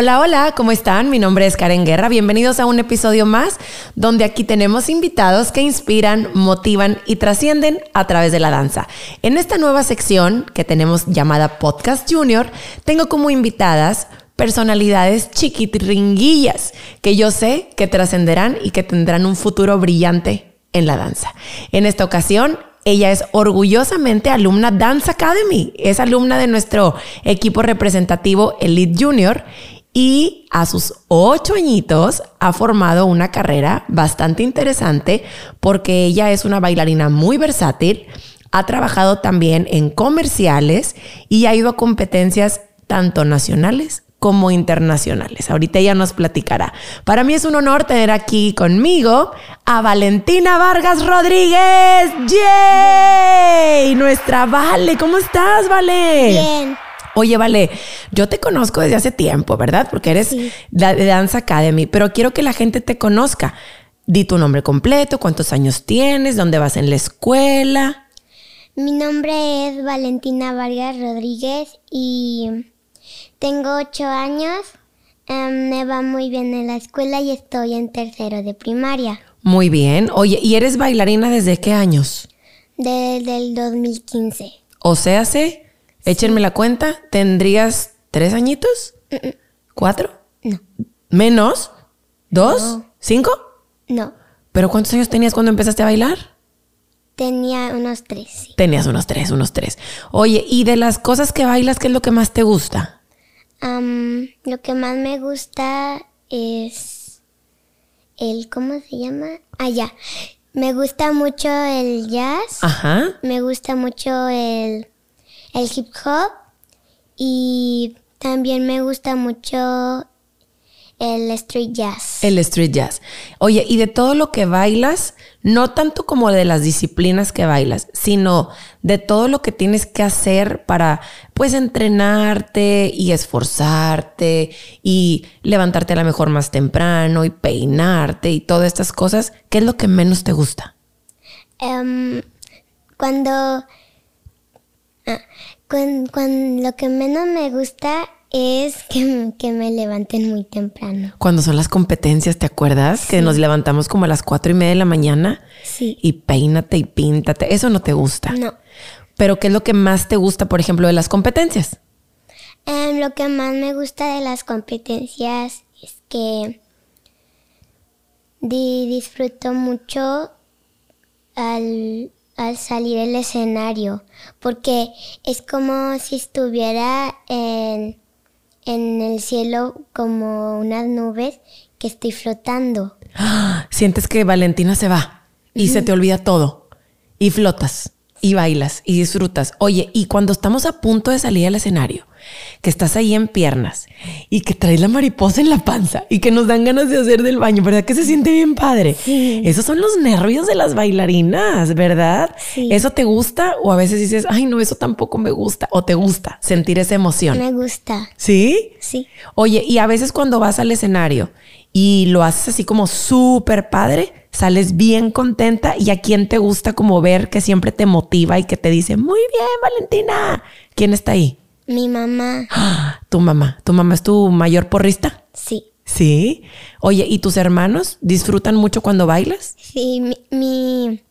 Hola, hola, ¿cómo están? Mi nombre es Karen Guerra. Bienvenidos a un episodio más donde aquí tenemos invitados que inspiran, motivan y trascienden a través de la danza. En esta nueva sección que tenemos llamada Podcast Junior, tengo como invitadas personalidades chiquitringuillas que yo sé que trascenderán y que tendrán un futuro brillante en la danza. En esta ocasión ella es orgullosamente alumna Dance Academy, es alumna de nuestro equipo representativo Elite Junior y a sus ocho añitos ha formado una carrera bastante interesante porque ella es una bailarina muy versátil, ha trabajado también en comerciales y ha ido a competencias tanto nacionales como internacionales. Ahorita ella nos platicará. Para mí es un honor tener aquí conmigo a Valentina Vargas Rodríguez. ¡Yay! Nuestra Vale. ¿Cómo estás, Vale? Bien. Oye, vale, yo te conozco desde hace tiempo, ¿verdad? Porque eres de Dance Academy, pero quiero que la gente te conozca. Di tu nombre completo, cuántos años tienes, dónde vas en la escuela. Mi nombre es Valentina Vargas Rodríguez y tengo ocho años. Em, me va muy bien en la escuela y estoy en tercero de primaria. Muy bien. Oye, ¿y eres bailarina desde qué años? Desde el 2015. O sea, ¿sí? Échenme la cuenta. ¿Tendrías tres añitos? ¿Cuatro? No. ¿Menos? ¿Dos? ¿Cinco? No. ¿Pero cuántos años tenías cuando empezaste a bailar? Tenía unos tres, sí. Tenías unos tres, unos tres. Oye, ¿y de las cosas que bailas, qué es lo que más te gusta? lo que más me gusta es el, ¿cómo se llama? Ah, ya. Me gusta mucho el jazz. Ajá. Me gusta mucho el el hip hop y también me gusta mucho el street jazz. El street jazz. Oye, y de todo lo que bailas, no tanto como de las disciplinas que bailas, sino de todo lo que tienes que hacer para, pues, entrenarte y esforzarte y levantarte a lo mejor más temprano y peinarte y todas estas cosas, ¿qué es lo que menos te gusta? Em, cuando cuando, lo que menos me gusta es que, me levanten muy temprano. Cuando son las competencias, ¿te acuerdas? Que nos levantamos como a las cuatro y media de la mañana. Sí. Y peínate y píntate. Eso no te gusta. No. Pero ¿qué es lo que más te gusta, por ejemplo, de las competencias? Em, lo que más me gusta de las competencias es que disfruto mucho al al salir el escenario, porque es como si estuviera en, en el cielo como unas nubes que estoy flotando. Sientes que Valentina se va y se te olvida todo y flotas y bailas y disfrutas. Oye, y cuando estamos a punto de salir al escenario, que estás ahí en piernas y que traes la mariposa en la panza y que nos dan ganas de hacer del baño, ¿verdad? Que se siente bien padre. Sí. Esos son los nervios de las bailarinas, ¿verdad? Sí. ¿Eso te gusta? O a veces dices, ay, no, eso tampoco me gusta. O te gusta sentir esa emoción. Me gusta. ¿Sí? Sí. Oye, y a veces cuando vas al escenario y lo haces así como súper padre, sales bien contenta y a quién te gusta como ver que siempre te motiva y que te dice, muy bien, Valentina. ¿Quién está ahí? Mi mamá. Tu mamá. ¿Tu mamá es tu mayor porrista? Sí. Sí. Oye, ¿y tus hermanos disfrutan mucho cuando bailas? Sí, mi, mi,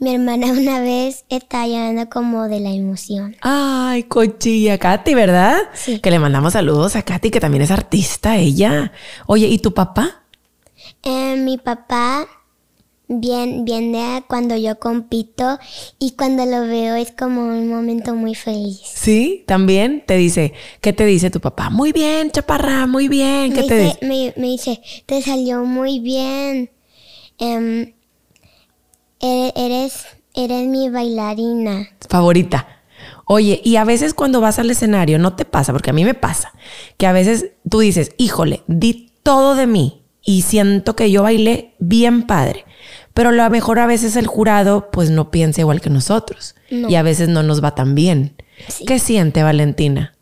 mi hermana una vez está llorando como de la emoción. Ay, cochilla, Katy, ¿verdad? Sí. Que le mandamos saludos a Katy, que también es artista ella. Oye, ¿y tu papá? Eh, mi papá bien, viene cuando yo compito y cuando lo veo es como un momento muy feliz. Sí, también te dice, ¿qué te dice tu papá? Muy bien, chaparra, muy bien. ¿Qué me, te dice, dice? me, me dice, te salió muy bien. Em, e- eres, eres mi bailarina. Favorita. Oye, y a veces cuando vas al escenario, no te pasa, porque a mí me pasa, que a veces tú dices, híjole, di todo de mí y siento que yo bailé bien padre. Pero a lo mejor a veces el jurado pues no piensa igual que nosotros No. y a veces no nos va tan bien. Sí. ¿Qué siente Valentina?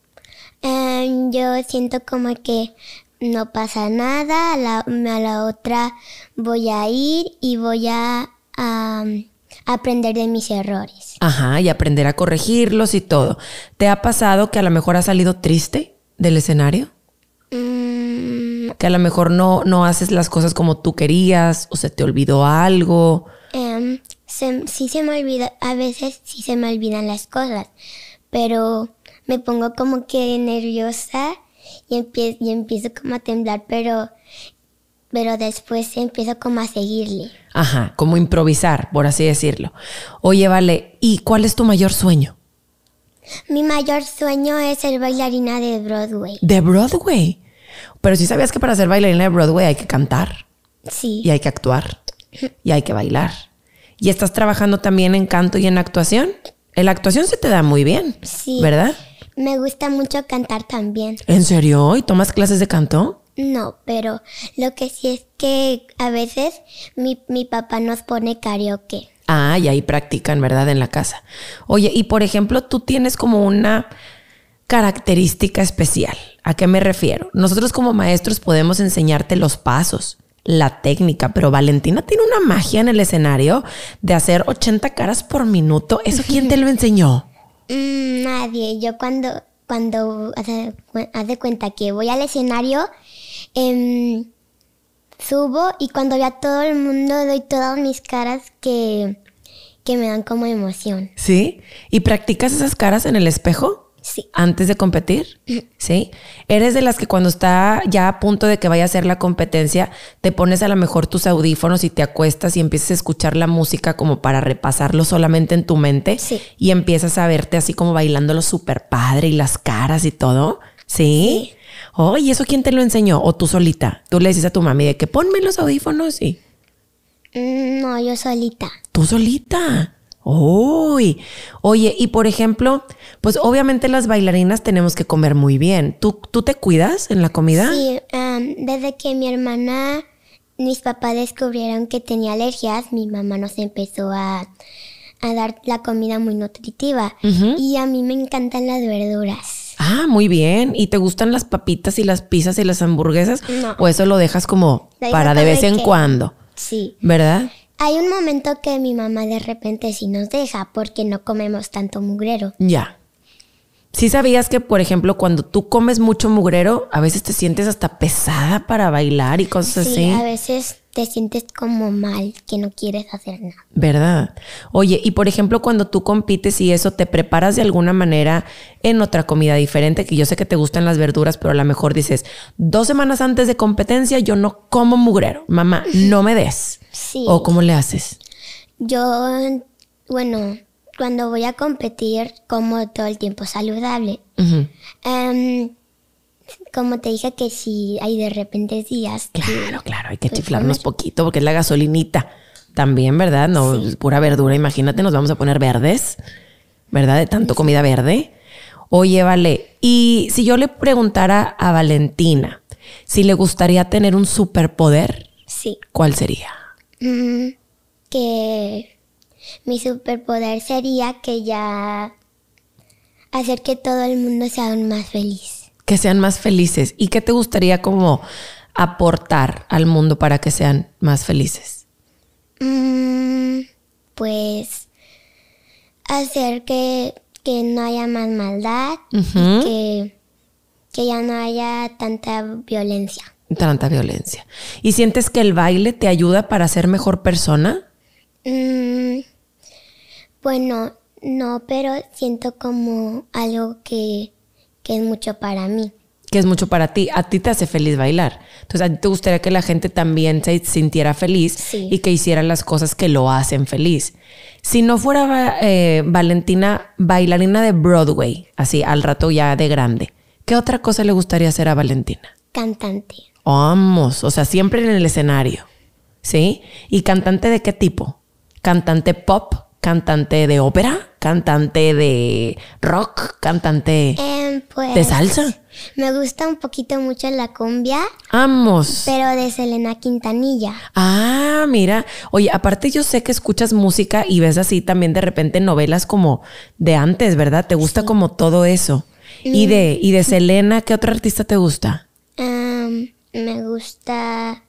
Em, yo siento como que no pasa nada, a la, a la otra voy a ir y voy a aprender de mis errores. Ajá, y aprender a corregirlos y todo. ¿Te ha pasado que a lo mejor has salido triste del escenario? Mm, Que a lo mejor no, no haces las cosas como tú querías o se te olvidó algo. em, se- sí se me olvida, a veces sí se me olvidan las cosas, pero me pongo como que nerviosa y, empie- y empiezo como a temblar, pero, pero después empiezo como a seguirle. Ajá, como improvisar, por así decirlo. Oye, vale, ¿y cuál es tu mayor sueño? Mi mayor sueño es ser bailarina de Broadway. De Broadway. Pero si sabías que para ser bailarina de Broadway hay que cantar Sí. y hay que actuar y hay que bailar. ¿Y estás trabajando también en canto y en actuación? En la actuación se te da muy bien, Sí. ¿verdad? Me gusta mucho cantar también. ¿En serio? ¿Y tomas clases de canto? No, pero lo que sí es que a veces mi, mi papá nos pone karaoke. Ah, y ahí practican, ¿verdad? En la casa. Oye, y por ejemplo, tú tienes como una característica especial. ¿A qué me refiero? Nosotros como maestros podemos enseñarte los pasos, la técnica, pero Valentina tiene una magia en el escenario de hacer 80 caras por minuto. ¿Eso quién te lo enseñó? Mm, nadie. Yo cuando, cuando de cuenta que voy al escenario, em, subo y cuando veo a todo el mundo doy todas mis caras que, que me dan como emoción. ¿Sí? ¿Y practicas esas caras en el espejo? Sí. antes de competir, ¿sí? Eres de las que cuando está ya a punto de que vaya a ser la competencia, te pones a lo mejor tus audífonos y te acuestas y empiezas a escuchar la música como para repasarlo solamente en tu mente Sí. y empiezas a verte así como bailándolo súper padre y las caras y todo, ¿sí? Sí. Oh, ¿y eso quién te lo enseñó? ¿O tú solita? Tú le dices a tu mami de que ponme los audífonos y Mm, no, yo solita. tú solita. Uy, oye, y por ejemplo, pues obviamente las bailarinas tenemos que comer muy bien. ¿Tú, tú te cuidas en la comida? Sí, am, desde que mi hermana, mis papás descubrieron que tenía alergias, mi mamá nos empezó a, a dar la comida muy nutritiva. Y a mí me encantan las verduras. Ah, muy bien. ¿Y te gustan las papitas y las pizzas y las hamburguesas? No. ¿O eso lo dejas como para de vez en que- cuando? Sí. ¿Verdad? Hay un momento que mi mamá de repente sí nos deja porque no comemos tanto mugrero. Ya. Sí sabías que, por ejemplo, cuando tú comes mucho mugrero, a veces te sientes hasta pesada para bailar y cosas Sí, así. a veces te sientes como mal, que no quieres hacer nada. ¿Verdad? Oye, y por ejemplo, cuando tú compites y eso, ¿te preparas de alguna manera en otra comida diferente? Que yo sé que te gustan las verduras, pero a lo mejor dices, dos semanas antes de competencia yo no como mugrero. Mamá, no me des. Sí. ¿O cómo le haces? Yo, bueno, cuando voy a competir como todo el tiempo saludable. Como te dije que si hay de repente días que- Claro, claro, hay que Pues chiflarnos poquito porque es la gasolinita. También, ¿verdad? No, es pura verdura. Imagínate, nos vamos a poner verdes, ¿verdad? De tanto comida verde. Oye, vale. Y si yo le preguntara a Valentina si le gustaría tener un superpoder, sí, ¿cuál sería? Mm, que mi superpoder sería que ya hacer que todo el mundo sea aún más feliz. Que sean más felices. ¿Y qué te gustaría como aportar al mundo para que sean más felices? Mm, pues hacer que, que no haya más maldad que, que ya no haya tanta violencia. Tanta violencia. ¿Y sientes que el baile te ayuda para ser mejor persona? Mm, bueno, no, pero siento como algo que, que es mucho para mí. que es mucho para ti. A ti te hace feliz bailar. Entonces, a ti te gustaría que la gente también se sintiera feliz Sí. y que hiciera las cosas que lo hacen feliz. Si no fuera eh, Valentina bailarina de Broadway, así al rato ya de grande, ¿qué otra cosa le gustaría hacer a Valentina? Cantante. Vamos, o sea, siempre en el escenario, ¿sí? ¿Y cantante de qué tipo? ¿Cantante pop? ¿Cantante de ópera? ¿Cantante de rock? ¿Cantante Em, pues, de salsa? Me gusta un poquito mucho la cumbia, Vamos. pero de Selena Quintanilla. Ah, mira. Oye, aparte yo sé que escuchas música y ves así también de repente novelas como de antes, ¿verdad? ¿Te gusta como todo eso? Y de, y de Selena, ¿qué otro artista te gusta? Em, me gusta.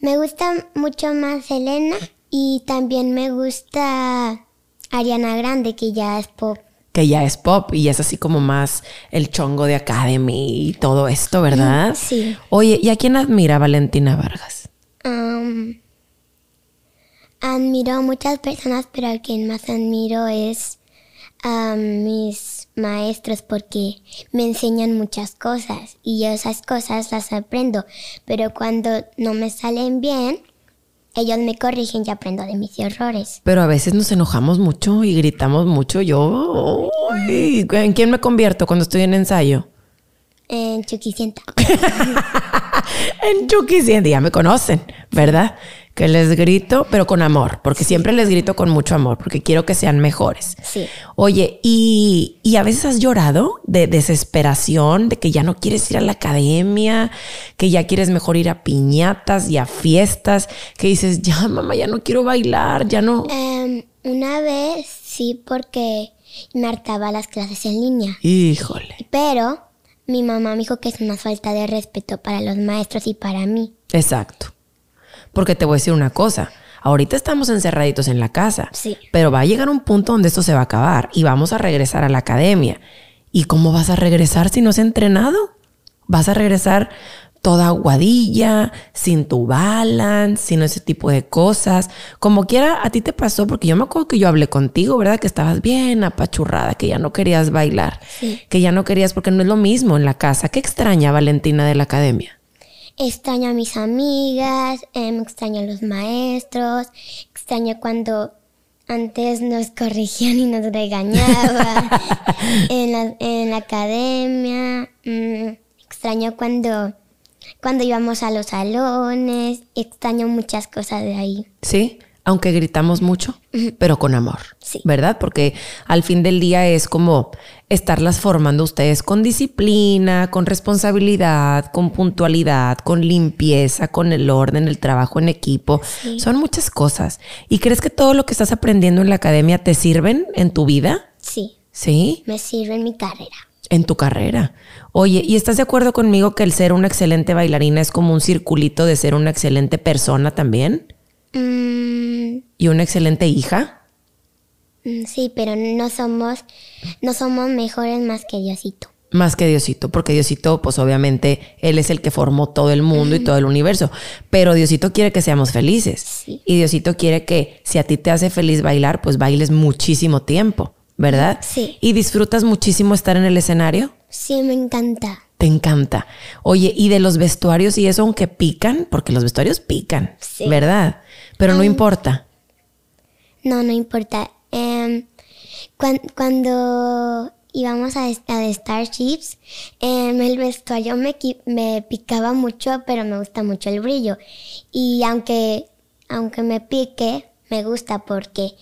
Me gusta mucho más Selena y también me gusta Ariana Grande, que ya es pop. que ya es pop y es así como más el chongo de Academy y todo esto, ¿verdad? Sí. Oye, ¿y a quién admira Valentina Vargas? Um, admiro a muchas personas, pero a quien más admiro es a mis maestros porque me enseñan muchas cosas y yo esas cosas las aprendo, pero cuando no me salen bien, ellos me corrigen y aprendo de mis errores. Pero a veces nos enojamos mucho y gritamos mucho. Yo, uy, ¿en quién me convierto cuando estoy en ensayo? En Chuquicienta. en Chucky Siente, ya me conocen, ¿verdad? Que les grito, pero con amor, porque siempre les grito con mucho amor, porque quiero que sean mejores. Sí. Oye, ¿y, y a veces has llorado de desesperación, de que ya no quieres ir a la academia, que ya quieres mejor ir a piñatas y a fiestas, que dices, ya mamá, ya no quiero bailar, ya no... Em, una vez sí, porque me hartaba las clases en línea. Híjole. Pero mi mamá me dijo que es una falta de respeto para los maestros y para mí. Exacto. Porque te voy a decir una cosa. Ahorita estamos encerraditos en la casa. Sí. Pero va a llegar un punto donde esto se va a acabar y vamos a regresar a la academia. ¿Y cómo vas a regresar si no has entrenado? Vas a regresar toda aguadilla, sin tu balance, sin ese tipo de cosas. Como quiera, a ti te pasó, porque yo me acuerdo que yo hablé contigo, ¿verdad? Que estabas bien apachurrada, que ya no querías bailar, Sí. que ya no querías, porque no es lo mismo en la casa. ¿Qué extraña Valentina de la academia? Extraño a mis amigas, em, extraño a los maestros, extraño cuando antes nos corregían y nos regañaban en, la, en la academia. mm, extraño cuando, cuando íbamos a los salones, extraño muchas cosas de ahí. Sí, aunque gritamos mucho, pero con amor. Sí. ¿Verdad? Porque al fin del día es como estarlas formando ustedes con disciplina, con responsabilidad, con puntualidad, con limpieza, con el orden, el trabajo en equipo. Son muchas cosas. ¿Y crees que todo lo que estás aprendiendo en la academia te sirven en tu vida? Sí, Sí, me sirve en mi carrera. en tu carrera. Oye, ¿y estás de acuerdo conmigo que el ser una excelente bailarina es como un circulito de ser una excelente persona también? Mm, ¿Y una excelente hija? mm, sí, pero no somos, no somos mejores más que Diosito. Más que Diosito, porque Diosito, pues obviamente, Él es el que formó todo el mundo y todo el universo. Pero Diosito quiere que seamos felices. Sí. Y Diosito quiere que si a ti te hace feliz bailar, pues bailes muchísimo tiempo, ¿verdad? Sí. ¿Y disfrutas muchísimo estar en el escenario? Sí, me encanta. Te encanta. Oye, y de los vestuarios y eso, aunque pican, porque los vestuarios pican, Sí. ¿verdad? Pero no importa. No, no importa. Em, cuan- cuando íbamos a, a de Starships, em, el vestuario me, me picaba mucho, pero me gusta mucho el brillo. Y aunque, aunque me pique, me gusta porque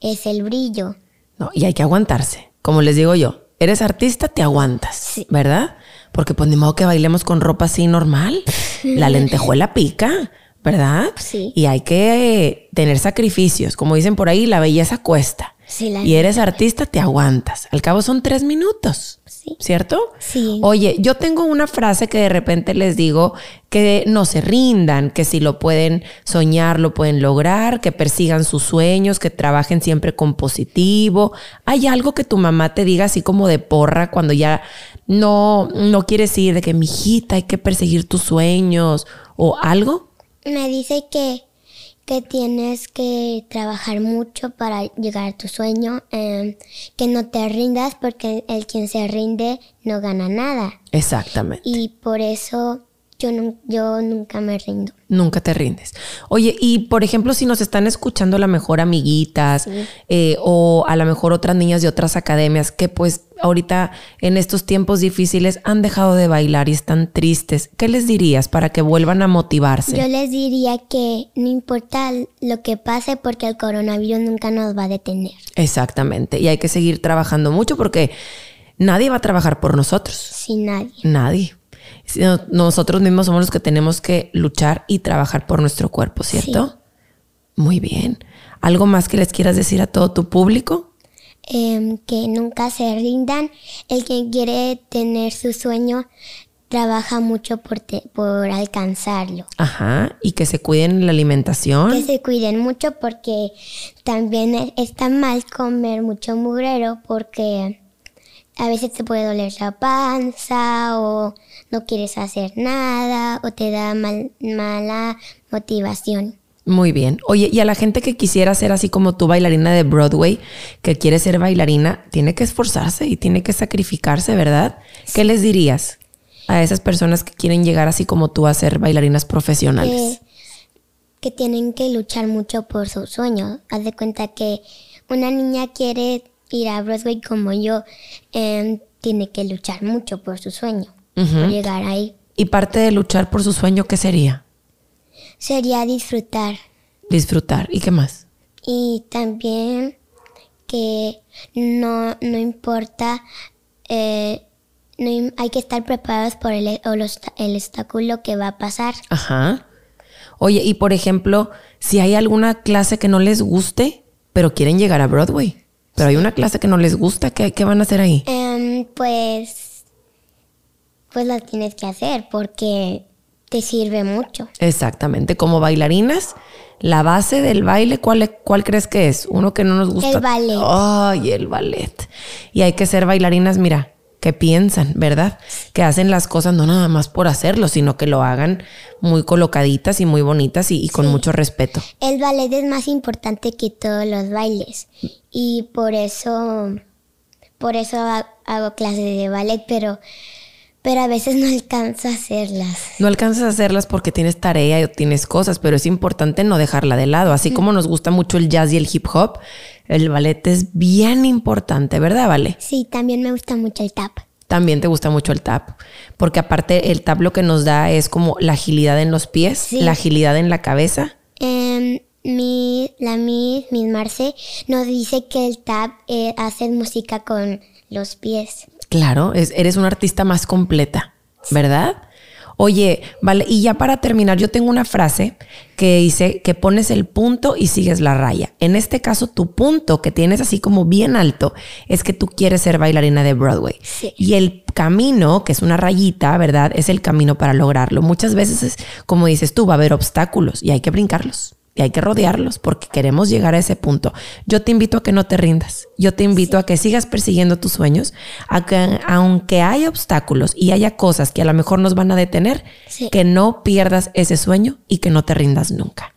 es el brillo. No, y hay que aguantarse. Como les digo yo, eres artista, te aguantas, Sí. ¿verdad? Porque pues ni modo que bailemos con ropa así normal. La lentejuela pica, ¿verdad? Sí. Y hay que tener sacrificios. Como dicen por ahí, la belleza cuesta. Sí, la Y eres artista, te aguantas. Al cabo son tres minutos. Sí. ¿Cierto? Sí. Oye, yo tengo una frase que de repente les digo que no se rindan, que si lo pueden soñar, lo pueden lograr, que persigan sus sueños, que trabajen siempre con positivo. ¿Hay algo que tu mamá te diga así como de porra cuando ya no, no quieres ir, de que mi hijita hay que perseguir tus sueños o algo? Me dice que, que tienes que trabajar mucho para llegar a tu sueño, em, que no te rindas porque el quien se rinde no gana nada. Exactamente. Y por eso yo, nun- yo nunca me rindo. Nunca te rindes. Oye, y por ejemplo, si nos están escuchando a lo mejor amiguitas eh, o a lo mejor otras niñas de otras academias que pues ahorita en estos tiempos difíciles han dejado de bailar y están tristes, ¿qué les dirías para que vuelvan a motivarse? Yo les diría que no importa lo que pase porque el coronavirus nunca nos va a detener. Exactamente. Y hay que seguir trabajando mucho porque nadie va a trabajar por nosotros. Sin nadie. Nadie. Nosotros mismos somos los que tenemos que luchar y trabajar por nuestro cuerpo, ¿cierto? Muy bien. ¿Algo más que les quieras decir a todo tu público? Em, que nunca se rindan. El que quiere tener su sueño trabaja mucho por, te- por alcanzarlo. Ajá. Y que se cuiden la alimentación. Que se cuiden mucho porque también está mal comer mucho mugrero porque a veces te puede doler la panza o no quieres hacer nada o te da mala motivación. Muy bien. Oye, y a la gente que quisiera ser así como tú, bailarina de Broadway, que quiere ser bailarina, tiene que esforzarse y tiene que sacrificarse, ¿verdad? ¿Qué les dirías a esas personas que quieren llegar así como tú a ser bailarinas profesionales? que tienen que luchar mucho por su sueño. Haz de cuenta que una niña quiere ir a Broadway como yo, em, tiene que luchar mucho por su sueño, por llegar ahí. ¿Y parte de luchar por su sueño qué sería? Sería disfrutar. Disfrutar. ¿Y qué más? Y también que no, no importa, eh, no, hay que estar preparados por el, el obstáculo que va a pasar. Ajá. Oye, y por ejemplo, si hay alguna clase que no les guste, pero quieren llegar a Broadway, pero hay una clase que no les gusta, ¿qué, qué van a hacer ahí? Em, pues, pues la tienes que hacer porque te sirve mucho. Exactamente, como bailarinas, la base del baile, ¿cuál, ¿cuál crees que es? Uno que no nos gusta. El ballet. Ay, el ballet. Y hay que ser bailarinas, mira, que piensan, ¿verdad? Que hacen las cosas no nada más por hacerlo, sino que lo hagan muy colocaditas y muy bonitas y, con mucho respeto. El ballet es más importante que todos los bailes y por eso, por eso hago clases de ballet, pero pero a veces no alcanzo a hacerlas. No alcanzas a hacerlas porque tienes tarea o tienes cosas, pero es importante no dejarla de lado. Así como nos gusta mucho el jazz y el hip hop, el ballet es bien importante, ¿verdad, Vale? Sí, también me gusta mucho el tap. También te gusta mucho el tap, porque aparte el tap lo que nos da es como la agilidad en los pies, la agilidad en la cabeza. Eh, mi, la Miss, Miss Marce, nos dice que el tap eh, hace música con los pies. Claro, eres una artista más completa, ¿verdad? Oye, vale, y ya para terminar, yo tengo una frase que dice que pones el punto y sigues la raya. En este caso, tu punto que tienes así como bien alto es que tú quieres ser bailarina de Broadway. Y el camino, que es una rayita, ¿verdad? Es el camino para lograrlo. Muchas veces, es, como dices tú, va a haber obstáculos y hay que brincarlos y hay que rodearlos porque queremos llegar a ese punto. Yo te invito a que no te rindas. Yo te invito a que sigas persiguiendo tus sueños, a que aunque haya obstáculos y haya cosas que a lo mejor nos van a detener, que no pierdas ese sueño y que no te rindas nunca.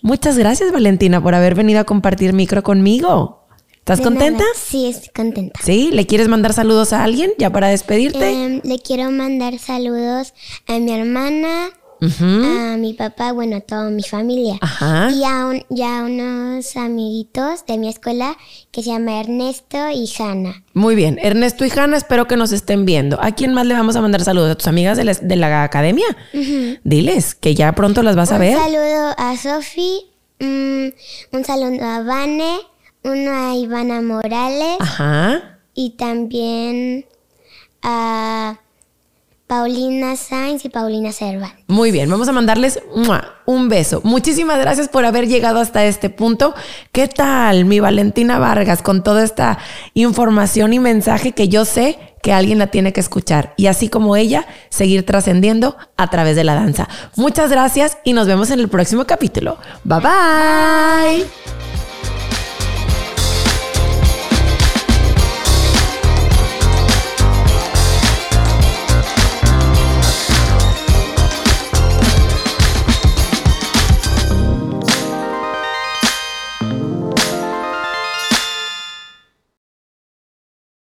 Muchas gracias Valentina por haber venido a compartir micro conmigo. ¿Estás contenta? Sí, estoy contenta. ¿Sí? ¿Le quieres mandar saludos a alguien ya para despedirte? Em, le quiero mandar saludos a mi hermana, a mi papá, bueno, a toda mi familia. Y a, unos amiguitos de mi escuela que se llama Ernesto y Hanna. Muy bien, Ernesto y Hanna, espero que nos estén viendo. ¿A quién más le vamos a mandar saludos? ¿A tus amigas de la, academia? Diles que ya pronto las vas a ver. Un saludo a Sofi, mm, un saludo a Vane, uno a Ivana Morales. Ajá. Y también a Paulina Sainz y Paulina Serva. Muy bien, vamos a mandarles un beso. Muchísimas gracias por haber llegado hasta este punto. ¿Qué tal, mi Valentina Vargas, con toda esta información y mensaje que yo sé que alguien la tiene que escuchar y así como ella, seguir trascendiendo a través de la danza. Muchas gracias y nos vemos en el próximo capítulo. Bye bye.